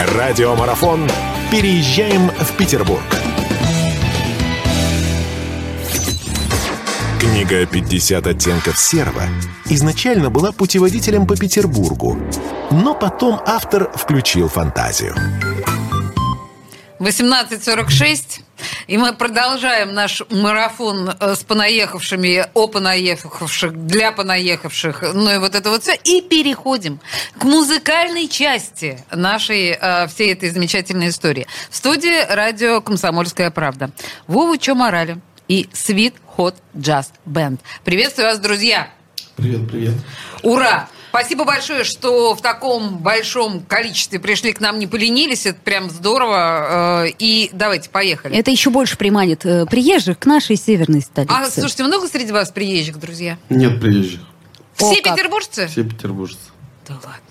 Радиомарафон «Переезжаем в Петербург». Книга «50 оттенков серого» изначально была путеводителем по Петербургу, но потом автор включил фантазию. 18.46. И мы продолжаем наш марафон э, с понаехавшими, о понаехавших, для понаехавших, ну и вот это вот все. И переходим к музыкальной части нашей э, всей этой замечательной истории. В студии радио «Комсомольская правда». Вова Чо Морали и Sweet Hot Jazz Band. Приветствую вас, друзья! Привет, привет. Ура! Спасибо большое, что в таком большом количестве пришли к нам, не поленились. Это прям здорово. Э, и давайте, поехали. Это еще больше приманит э, приезжих к нашей северной столице. А, слушайте, много среди вас приезжих, друзья? Нет приезжих. Все О, петербуржцы? Все петербуржцы. Да ладно.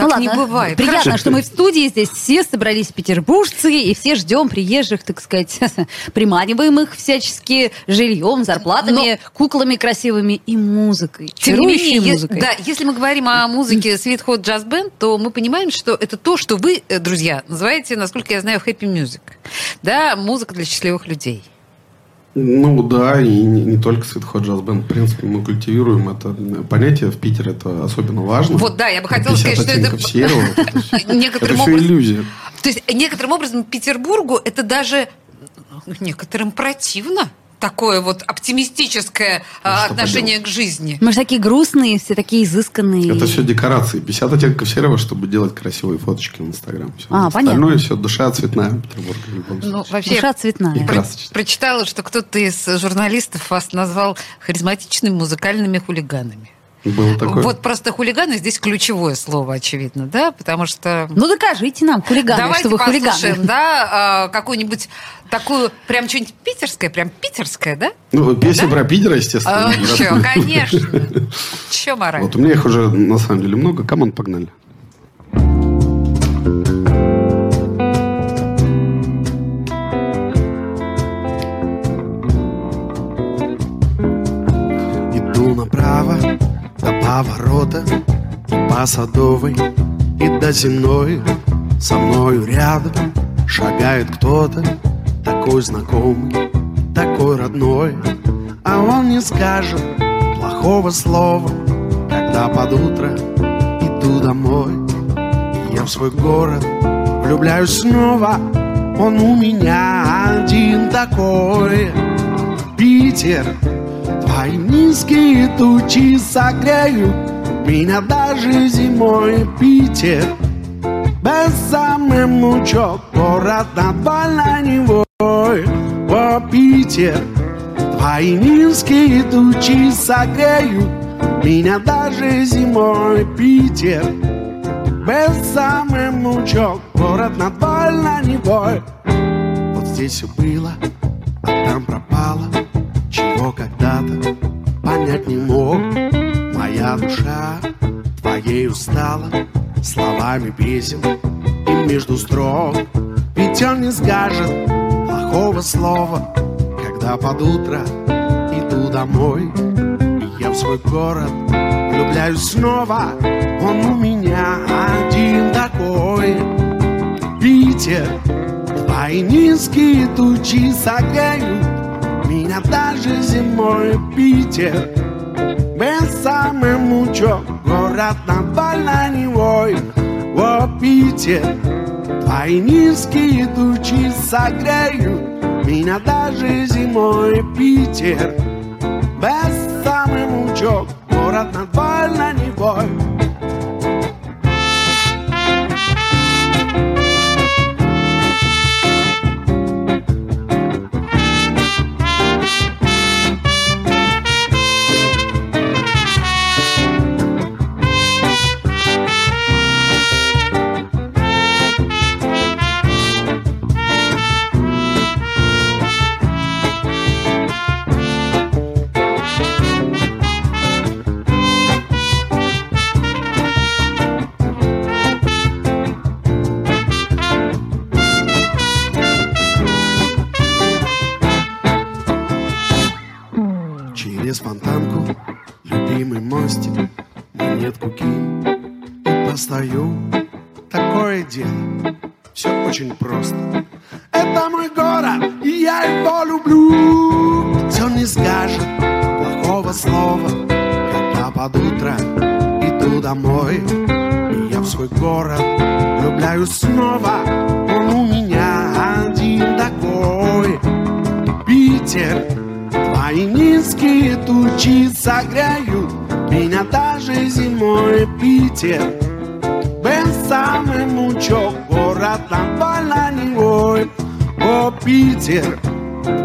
Ну Так не ладно, бывает. Приятно, Хорошо. что мы в студии здесь все собрались петербуржцы, и все ждем приезжих, так сказать, приманиваем их всячески жильем, зарплатами, куклами красивыми и музыкой. Тем не менее, музыкой. да, если мы говорим о музыке Sweet Hot Jazz Band, то мы понимаем, что это то, что вы, э, друзья, называете, насколько я знаю, happy music. Да, музыка для счастливых людей. Ну да, и не, не только Jazz Band. В принципе, мы культивируем это понятие. В Питере это особенно важно. Вот, да, я бы хотела 50 сказать, что это- серого. Это Некоторым это все образом- иллюзия. То есть некоторым образом Петербургу это даже ну, некоторым противно. Такое вот оптимистическое а, что отношение к жизни. Мы же такие грустные, все такие изысканные. Это все декорации. 50 оттенков серого, чтобы делать красивые фоточки в Инстаграм. Всё. А, Остальное понятно. все душа цветная любом Ну, вообще, Душа цветная. И про- прочитала, что кто-то из журналистов вас назвал харизматичными музыкальными хулиганами. Было такое. Вот просто хулиганы здесь ключевое слово, очевидно, да, потому что... Ну докажите нам, хулиганы, Давайте что вы послушаем, хулиганы. да, а, какую-нибудь такую, прям что-нибудь питерское, прям питерское, да? Ну, песня Да? про Питер, естественно. А, чё, конечно. Чё Морале? Вот у меня их уже на самом деле много. Come on, погнали. До поворота и по садовой и до земной со мною рядом шагает кто-то такой знакомый, такой родной, а он не скажет плохого слова, когда под утро иду домой. Я в свой город влюбляюсь снова, он у меня один такой. Питер, твои низкие тучи согреют меня даже зимой, Питер. Без самым лучок город над Невой О, Питер, твои низкие тучи согреют Меня даже зимой, Питер. Без самым лучок город над Невой Вот здесь все было, а там пропало понять не мог. Моя душа твоей устала Словами песен и между строк. Ведь он не скажет плохого слова Когда под утро иду домой. И я в свой город влюбляюсь снова Он у меня один такой. Питер, твои низкие тучи согреют Меня даже зимой, Питер. Без самым лучом город над Невой О, Питер, твои низкие тучи согреют Меня даже зимой, Питер. Без самым лучом город Невой простое Питер, твои низкие тучи согреют меня даже зимой. Питер, Бensame mucho, город над Баланевой. О, Питер,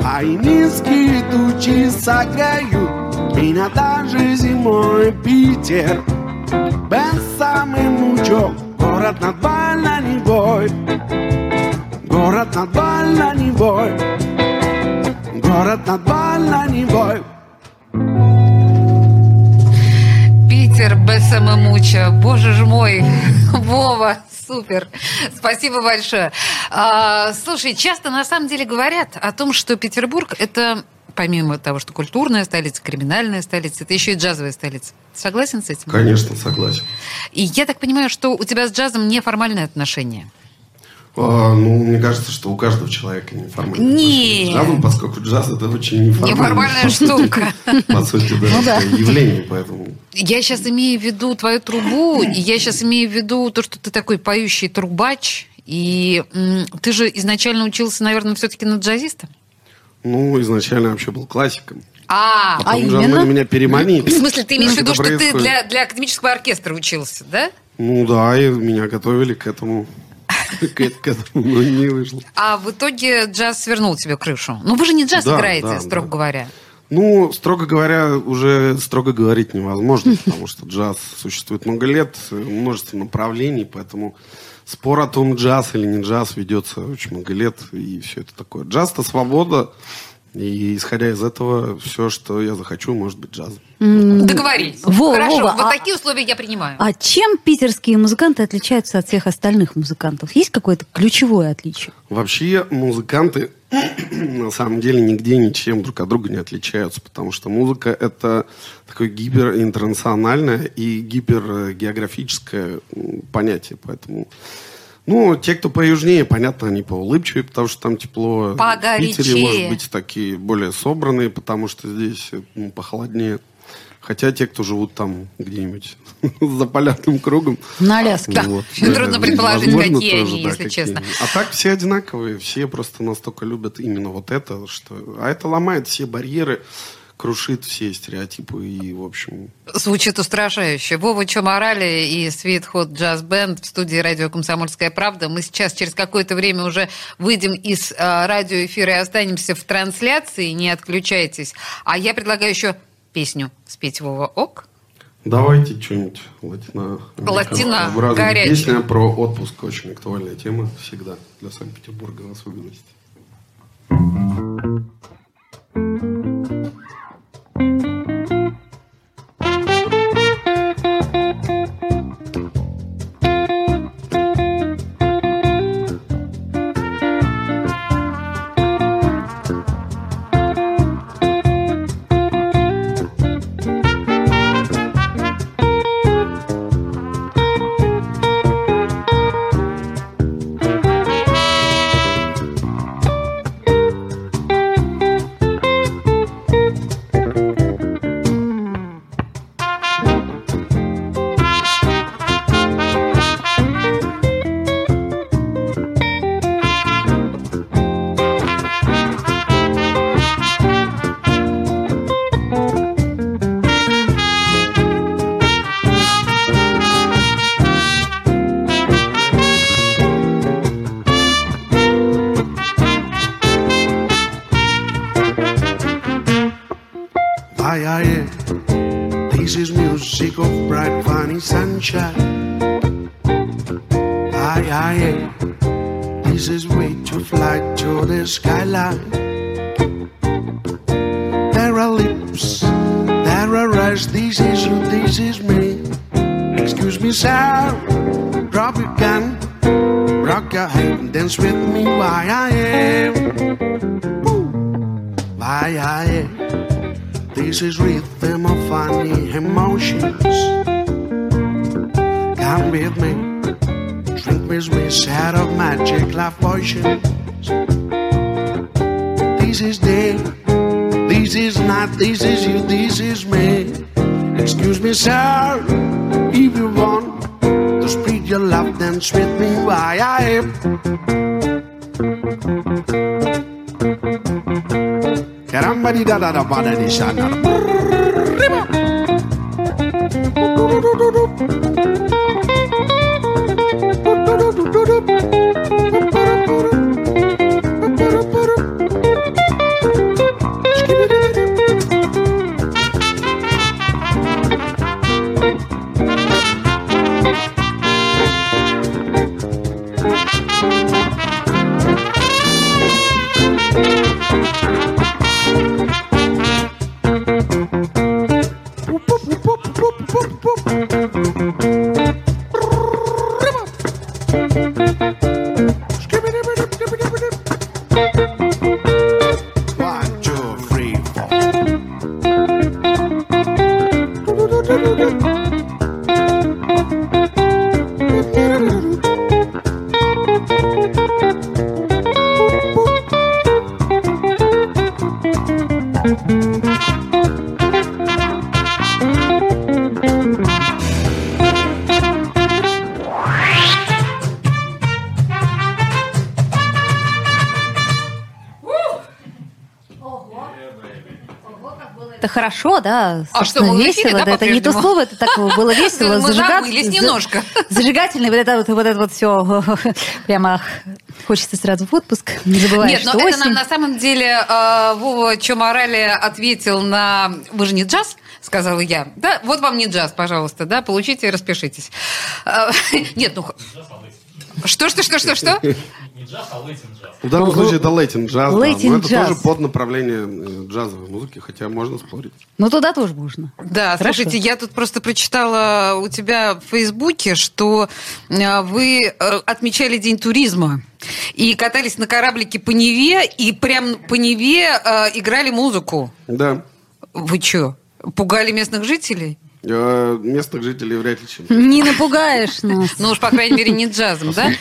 твои низкие тучи согреют меня даже зимой. Питер, Бensame mucho, город над Баланевой. Город над Баланевой. Город над Баланевой. Питер Бессамамуча. Боже ж мой, Вова, супер. Спасибо большое. А, слушай, часто на самом деле говорят о том, что Петербург это помимо того, что культурная столица, криминальная столица, это еще и джазовая столица. Согласен с этим? Конечно, согласен. И я так понимаю, что у тебя с джазом неформальные отношения. А, ну, мне кажется, что у каждого человека неформальное Не. отношение с джазом, поскольку джаз это очень неформальная, Неформальная штука. По сути, да, Ну да. явление, поэтому... Я сейчас имею в виду твою трубу, и я сейчас имею в виду то, что ты такой поющий трубач, и ты же изначально учился, наверное, все-таки на джазиста? Ну, изначально вообще был классиком. А, Потом а же именно? меня переманили. в смысле, ты имеешь в виду, что ты для, для академического оркестра учился, да? Ну да, и меня готовили к этому. К к этому, но не вышло. А в итоге джаз свернул тебе крышу. Ну, вы же не джаз играете, строго говоря. Ну, строго говоря, уже строго говорить невозможно, потому что джаз существует много лет, множество направлений, поэтому спор о том, джаз или не джаз, ведется очень много лет, и все это такое. Джаз – это свобода, и исходя из этого, все, что я захочу, может быть джазом. Договорились. Вова, Хорошо, Вова, вот а- такие условия я принимаю. А чем питерские музыканты отличаются от всех остальных музыкантов? Есть какое-то ключевое отличие? Вообще музыканты на самом деле нигде ничем друг от друга не отличаются, потому что музыка это такое гиперинтернациональное и гипергеографическое понятие, поэтому ну, те, кто поюжнее, понятно, они поулыбчивее, потому что там тепло. Погорячее. В Питере, может быть, такие более собранные, потому что здесь ну, похолоднее. Хотя те, кто живут там где-нибудь за полярным кругом, На Аляске. Да. Очень трудно предположить, возможно, какие тоже, они, да, если какие честно. они. А так все одинаковые, все просто настолько любят именно вот это, что... А это ломает все барьеры, крушит все стереотипы и, в общем... Звучит устрашающе. Вова Чоморали и Sweet Hot Jazz Band в студии радио «Комсомольская правда». Мы сейчас через какое-то время уже выйдем из а, радиоэфира и останемся в трансляции. Не отключайтесь. А я предлагаю еще песню спеть Вова Ок. Давайте что-нибудь латино... Латино, горячее. Песня про отпуск, очень актуальная тема всегда для Санкт-Петербурга в особенности. Rock your and dance with me. Why I am, why I am. This is rhythm of funny emotions. Come with me, drink with me, set of magic life potions. This is day, this is not, this is you, this is me. Excuse me, sir, if you want spread your love, dance with me Why I am. Da da da da da Это хорошо, да. А что, мы в эфире, весело. да, это не то слово, это так было весело. Мы забылись за- немножко. Зажигательный, вот это вот, вот это вот все. Прямо хочется сразу в отпуск. Не забываешь, Нет, но что это осень. нам на самом деле э, Вова Чоморали ответил на «Вы же не джаз?» сказала я. Да, вот вам не джаз, пожалуйста, да, получите и распишитесь. Э, Нет, ну... Что, что, что, что, что? В данном случае это лейтинг джаз, да. Лейтинг но это джаз. тоже под направление э, джазовой музыки, хотя можно спорить. Ну, туда тоже можно. Да, Хорошо. слушайте, я тут просто прочитала у тебя в Фейсбуке, что э, вы э, отмечали День туризма и катались на кораблике по Неве, и прям по Неве э, играли музыку. Да. Вы что, пугали местных жителей? Э, Местных жителей вряд ли чем. Не напугаешь нас. Ну уж, по крайней мере, не джазом, да?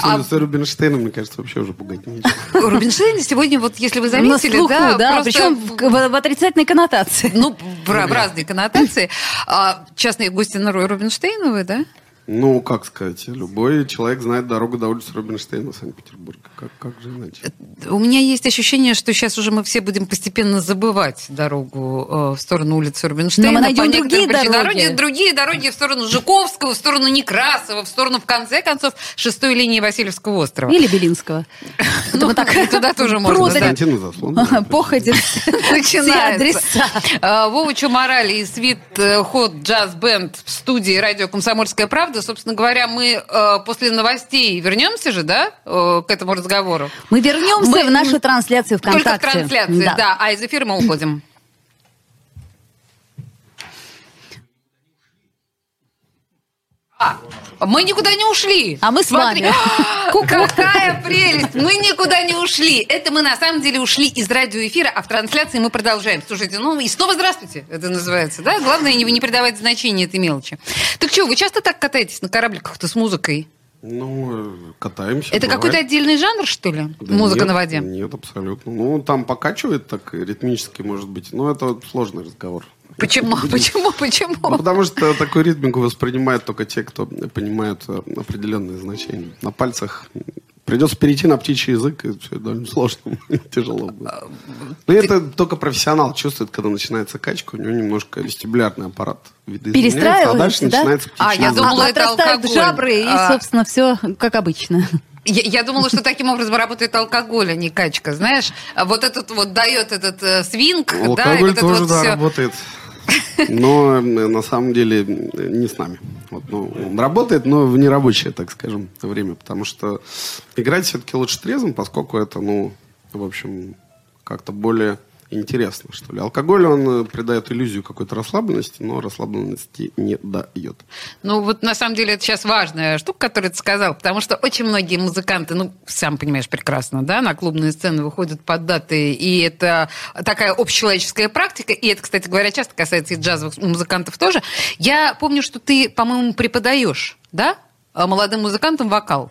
А С Рубинштейном, мне кажется, вообще уже пугать нечего. Рубинштейн сегодня, вот если вы заметили, да, да, просто причем в, отрицательной коннотации. Ну, в, разные коннотации. А, частные гости на Рубинштейновой, да? Ну, как сказать, любой человек знает дорогу до улицы Рубинштейна в Санкт-Петербурге. Как, как же иначе? У меня есть ощущение, что сейчас уже мы все будем постепенно забывать дорогу э, в сторону улицы Рубинштейна. Но мы найдем по другие причинам. дороги. Дороги- Другие дороги в сторону Жуковского, в сторону Некрасова, в сторону, в конце концов, шестой линии Васильевского острова. Или Белинского. Ну, и туда тоже можно. Константина Заслон. Походит. Начинается. А, Вова Чумарали и Свит Хот Джаз Бенд в студии радио «Комсомольская правда». Собственно говоря, мы э, после новостей вернемся же, да, э, к этому разговору? Мы вернемся Мы- в нашу трансляцию Только ВКонтакте. к трансляции, да. А из эфира мы уходим. А, мы никуда не ушли. А мы с Смотри. вами. Какая прелесть! Мы никуда не ушли. Это мы на самом деле ушли из радиоэфира, а в трансляции мы продолжаем. Слушайте, ну и снова здравствуйте, это называется, да? Главное не, не придавать значения этой мелочи. Так что, вы часто так катаетесь на корабликах-то с музыкой? Ну, э, катаемся. Это бывает. какой-то отдельный жанр, что ли? Да Музыка нет, на воде? Нет, абсолютно. Ну, там покачивает так ритмически, может быть. Но это сложный разговор. Почему? Почему? Почему? Ну, потому что такую ритмику воспринимают только те, кто понимают э, определенные значения. На пальцах придется перейти на птичий язык, и все довольно сложно, тяжело будет. Но это только профессионал чувствует, когда начинается качка, у него немножко вестибулярный аппарат видоизменяется, а дальше Перестраивается, да? начинается А, птичий я язык. думала, А это алкоголь. жабры, и, А. собственно, все как обычно. Я, я думала, что таким образом работает алкоголь, а не качка. Знаешь, А вот этот вот дает этот э, свинг, да, и Алкоголь вот это тоже, вот да, все. работает. Но на самом деле не с нами. Вот, ну, он работает, но в нерабочее, так скажем, время. Потому что играть все-таки лучше трезвым, поскольку это, ну, в общем, как-то более интересно, что ли. Алкоголь, он э, придает иллюзию какой-то расслабленности, но расслабленности не дает. Ну, вот на самом деле это сейчас важная штука, которую ты сказал, потому что очень многие музыканты, ну, сам понимаешь прекрасно, да, на клубные сцены выходят под даты, и это такая общечеловеческая практика, и это, кстати говоря, часто касается и джазовых музыкантов тоже. Я помню, что ты, по-моему, преподаешь, да? э, молодым музыкантам вокал.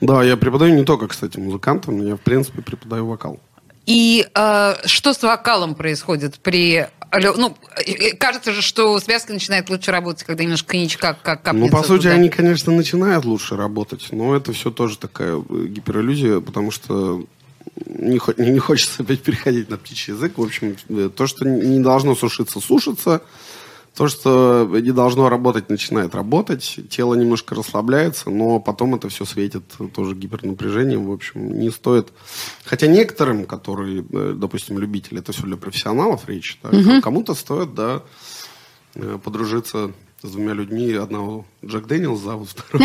Да, я преподаю не только, кстати, музыкантам, я, в принципе, преподаю вокал. И э, что с вокалом происходит при... Ну, кажется же, что связка начинает лучше работать, когда немножко коньячка как капнется Ну, по сути, туда. они, конечно, начинают лучше работать, но это все тоже такая э, гипериллюзия, потому что не, не хочется опять переходить на птичий язык. В общем, э, то, что не должно сушиться, сушится. То, что не должно работать, начинает работать. Тело немножко расслабляется, но потом это все светит тоже гипернапряжением. В общем, не стоит... Хотя некоторым, которые, э, допустим, любители, это все для профессионалов речь, да, кому-то стоит, да, э, подружиться с двумя людьми. Одного Джек Дэниелс зовут, второго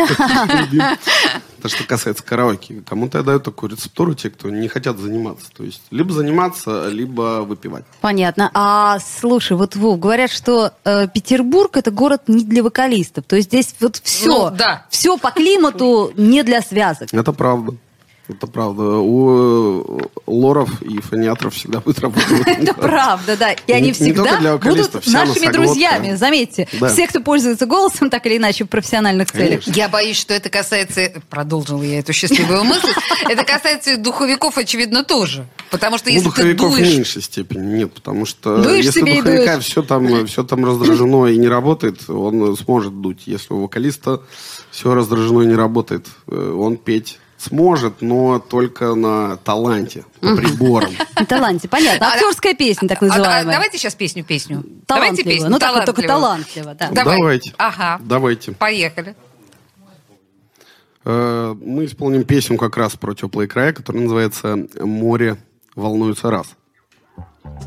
Любим. То, что касается караоке. Кому-то я даю такую рецептуру, те, кто не хотят заниматься. То есть, либо заниматься, либо выпивать. Понятно. А слушай, вот Вов, говорят, что э, Петербург это город не для вокалистов. То есть здесь вот все, Ну, да. все по климату не для связок. Это правда. Это правда. У э, лоров и фониатров всегда будет работать. Это правда, да. И они всегда будут нашими друзьями, заметьте. Все, кто пользуется голосом, так или иначе, в профессиональных целях. Я боюсь, что это касается... Продолжила я эту счастливую мысль. Это касается духовиков, очевидно, тоже. Потому что если ты духовиков в дуешь... меньшей степени нет, потому что Дуешь если духовика дуешь. все там, все там раздражено и не работает, он сможет дуть. Если у вокалиста все раздражено и не работает, э, он петь сможет, но только на таланте, по приборам. На таланте, понятно. А- Актерская песня, так А- а называемая. давайте сейчас песню-песню. Давайте песню. Ну, так только талантливо. да. Давай. Давайте. Ага. Давайте. Поехали. Э, Мы исполним песню как раз про теплые края, которая называется «Море волнуется раз». Море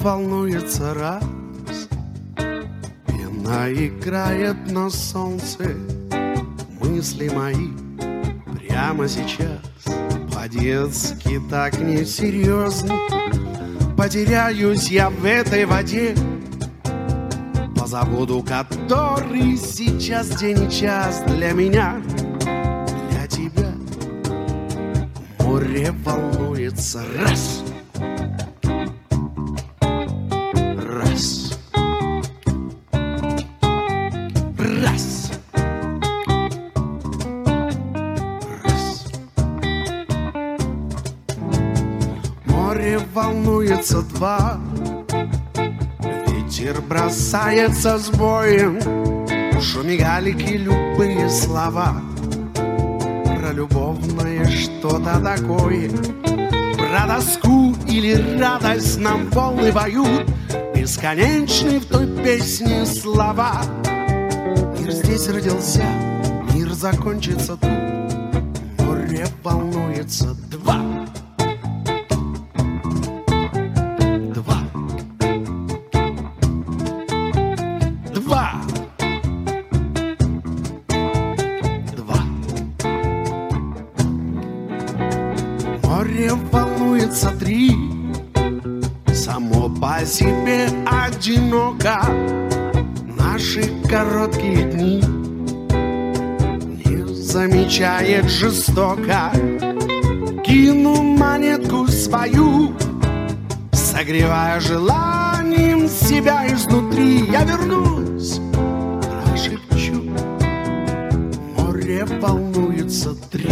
волнуется раз, Пена играет на солнце, мысли мои прямо сейчас. По-детски так несерьезно Потеряюсь я в этой воде. Позабуду, который сейчас день и час Для меня, для тебя Море волнуется. Раз волнуется два. Ветер бросается с боем. Шуми любые слова. Про любовное что-то такое. Про тоску или радость нам волны поют. Бесконечны в той песне слова. Мир здесь родился, мир закончится тут. Море волнуется по себе одиноко Наши короткие дни Не замечает жестоко. Кину монетку свою Согревая желанием себя изнутри. Я вернусь, прошепчу Море волнуется Три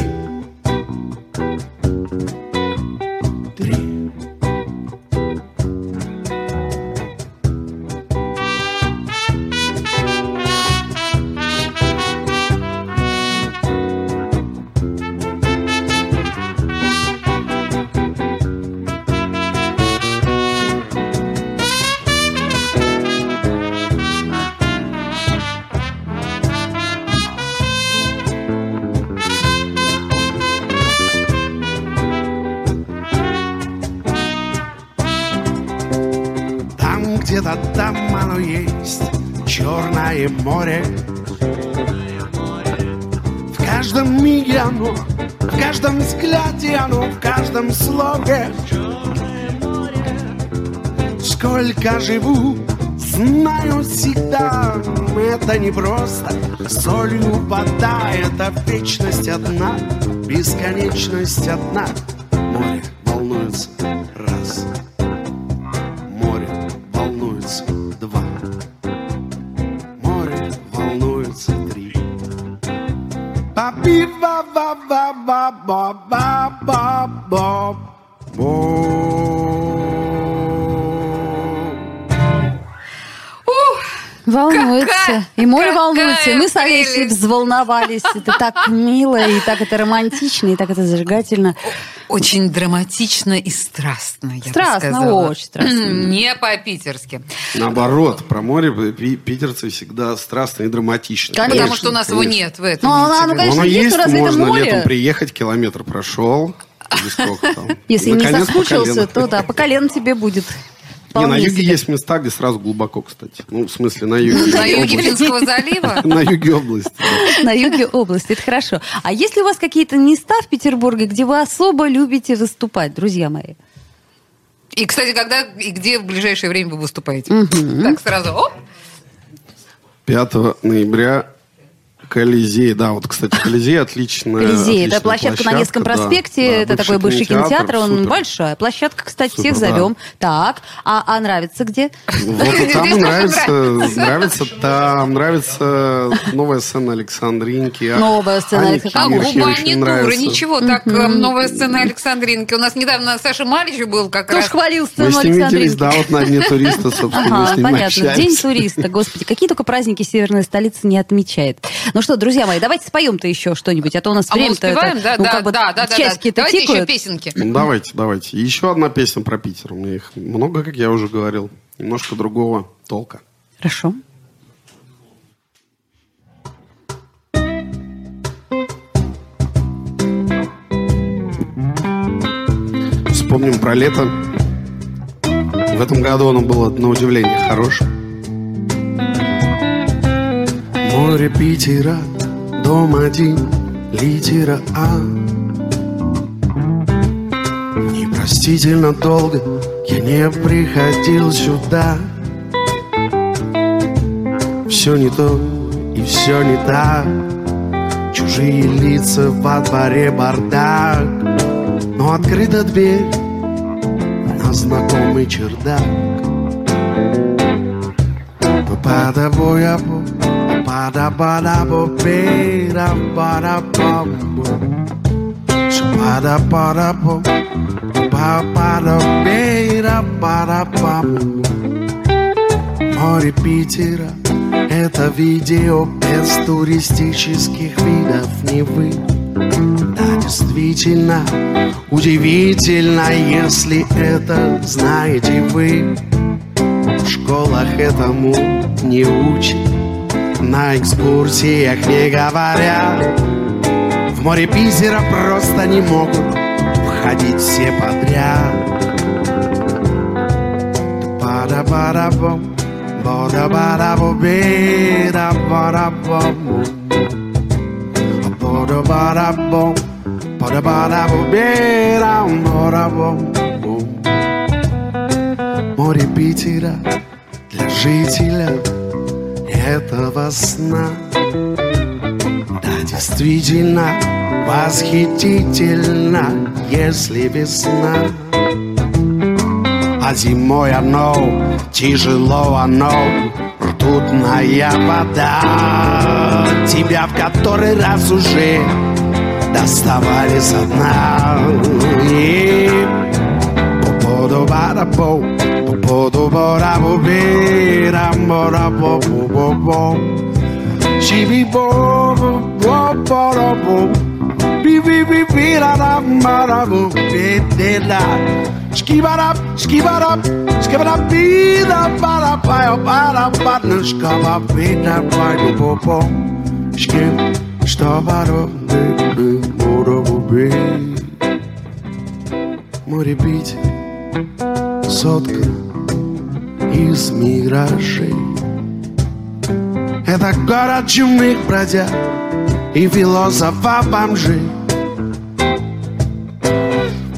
где-то там оно есть. Черное море. В каждом миге оно В каждом взгляде оно В каждом слове Сколько живу Знаю всегда, это не просто. Солью вода, это вечность одна Бесконечность одна Волнуется. Какая- и море волнуется. И мы с Олесей взволновались. Это так мило, и так это романтично, и так это зажигательно. Очень драматично и страстно, я бы Страстно, сказала. очень страстно. Не по-питерски. Наоборот, про море пи- питерцы всегда страстные и драматичные. Конечно. Потому что у нас его конечно. нет в этом. Ну, а Питере. оно, конечно, Оно есть, есть, это можно море? летом приехать, километр прошел. Или сколько там. Если не Наконец, по соскучился, то да, по колено тебе будет. Не, на юге себе. есть места, где сразу глубоко, кстати. Ну, в смысле, на юге. На юге. Финского залива? На юге области. На юге области, это хорошо. А есть ли у вас какие-то места в Петербурге, где вы особо любите выступать, друзья мои? И, кстати, когда и где в ближайшее время вы выступаете? Так, сразу, оп. 5 ноября Колизей, да, вот, кстати, Колизей отличная. Колизей, это отличная площадка, на Невском да, проспекте, да, это такой бывший кинотеатр, он супер. большая площадка, кстати, Супер, всех да. зовем. Так, а, а нравится где? Вот там нравится, тоже нравится, там нравится новая сцена Александринки. а Новая сцена Александринки. А нравится. ничего, так э, новая сцена Александринки. У нас недавно Саша Малич был как раз. хвалил Мы сцену с ним виделись, Александринки? да, вот на Дне туриста, собственно, понятно. День туриста, господи, какие только праздники северная столица не отмечает. Ну что, друзья мои, давайте споем-то еще что-нибудь, а то у нас А мы время-то это, да, ну, да, как бы да, да, да, Давайте еще тикают. песенки. Ну, давайте, давайте. Еще одна песня про Питер. У меня их много, как я уже говорил. Немножко другого толка. Хорошо. Вспомним про лето. В этом году оно было, на удивление, хорошим. Питера, дом один, литера А. Непростительно долго я не приходил сюда. Все не то и все не так. Чужие лица во дворе бардак. Но открыта дверь на знакомый чердак. Па-да-бо-я-бо, па-да-ба-да-бо-бе-да, ба-да-ба-бо. Ша-ба-да-ба-да-бо, ба-ба-да-бе-да, ба-да-ба-бо. Море Питера — это видео без туристических видов Невы. Да, действительно, удивительно, если это знаете вы. В школах этому не учат, на экскурсиях не говорят. В море Пизера просто не могут входить все подряд. Пара пара бом бора бара бобера бара бом бора бара бом бора бара бобера бора бом Море Питера для жителя этого сна. Да, действительно восхитительно, если весна. А зимой оно, тяжело оно, ртутная вода. Тебя в который раз уже доставали со дна. И Podo bora bo be ram bora bo bo bo bo. She be bo bo bo bora bo. Be be be ra ram bora bo be de la. Skibara skibara skibara be la bara pa bara pa no skaba be da pa bo bo. Skib stabaro de de bora bo be. More beat Сотка из миражей. Это город чумных бродяг и философа-бомжей.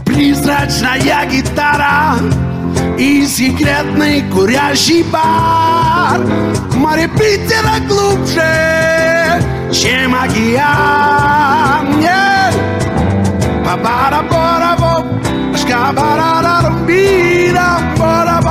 Призрачная гитара И секретный курящий бар Море Питера глубже, чем океан yeah.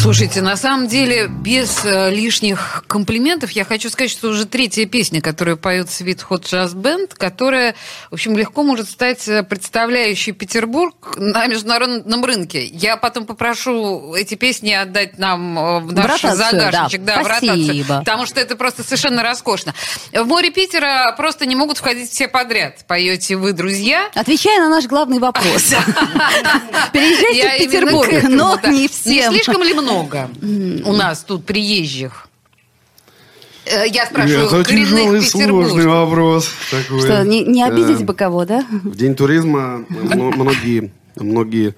Слушайте, на самом деле, без э, лишних комплиментов, я хочу сказать, что уже третья песня, которую поет Sweet Hot Jazz Band, которая, в общем, легко может стать э, представляющей Петербург на международном рынке. Я потом попрошу эти песни отдать нам э, в наш ротацию, загашничек, да. да, в ротацию, Спасибо. потому что это просто совершенно роскошно. В море Питера просто не могут входить все подряд. Поете вы, друзья. Отвечая на наш главный вопрос. Переезжайте в Петербург, но не Не всем. слишком ли много у нас тут приезжих? Э, Я спрашиваю, Это коренных тяжелый, сложный вопрос. такой. Что, не, не обидеть Э, бы кого, да? В День туризма мно- многие, многие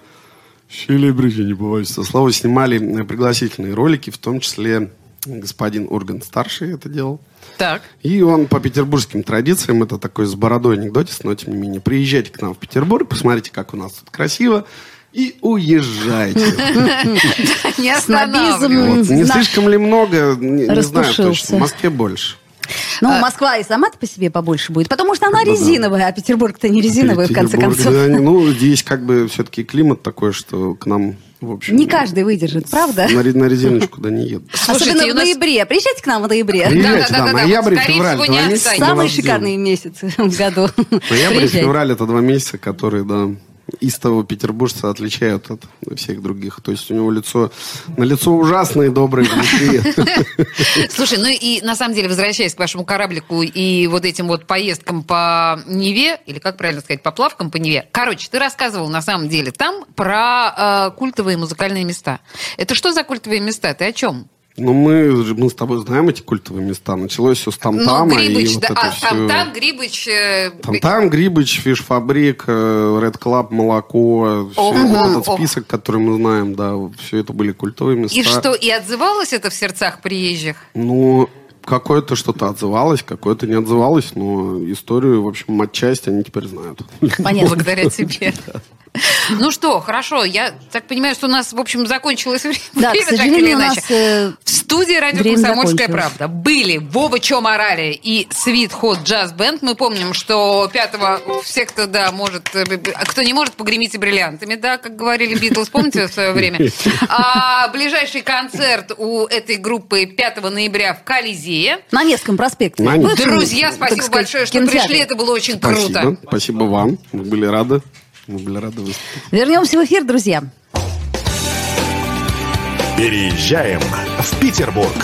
селебрити, не побоюсь слова, снимали э, пригласительные ролики, в том числе господин Ургант старший это делал. Так. И он по петербургским традициям, это такой с бородой анекдотис, но тем не менее, приезжайте к нам в Петербург, посмотрите, как у нас тут красиво, и уезжайте. Не останавливайтесь. Не слишком ли много, не, знаю точно. В Москве больше. А Ну, Москва и сама по себе побольше будет, потому что она резиновая, а Петербург-то не резиновый, в конце Петербург, концов. да, ну, здесь как бы все-таки климат такой, что к нам, в общем... Не каждый выдержит, правда? На, на резиночку, да, не едут. Слушайте, Особенно в нас- ноябре. Приезжайте к нам в ноябре. Приезжайте, да, да-да-да, ноябрь, вот скорее февраль, два месяца. Самые шикарные месяцы в году. Ноябрь и февраль это два месяца, которые, да, истого петербуржца отличают от всех других. То есть у него лицо, на лицо ужасное доброе. Слушай, ну и на самом деле, возвращаясь к вашему кораблику и вот этим вот поездкам по Неве, или как правильно сказать, поплавкам по Неве. Короче, ты рассказывал на самом деле там про э, культовые музыкальные места. Это что за культовые места? Ты о чем? Ну, мы, мы с тобой знаем эти культовые места. Началось все с Ну, Тамтама. и Грибыч, вот да. это А, всё. там, там Грибыч... э, Там-там, Грибыч, Fish Fabrique, Red Club, Молоко, всё Ого, вот этот ого. список, который мы знаем, да, все это были культовые места. И что, и отзывалось это в сердцах приезжих? Ну, какое-то что-то отзывалось, какое-то не отзывалось, но историю, в общем, отчасти они теперь знают. Понятно. Благодаря тебе. Ну что, хорошо, я так понимаю, что у нас, в общем, закончилось время, Да, к так или сожалению, у иначе. нас э, В студии радио «Комсомольская правда» были Вова Чё Морале и Sweet Hot Jazz Band. Мы помним, что пятого все, кто, да, может, э, а кто не может, погремите бриллиантами, да, как говорили Битлз, помните в свое время? А ближайший концерт у этой группы 5 ноября в Колизее. на Невском проспекте. На этом, Друзья, спасибо сказать, большое, что кинотеатре. пришли, это было очень Спасибо. круто. Спасибо вам. Мы были рады. Мы были рады выступить. Вернемся в эфир, друзья. Переезжаем в Петербург.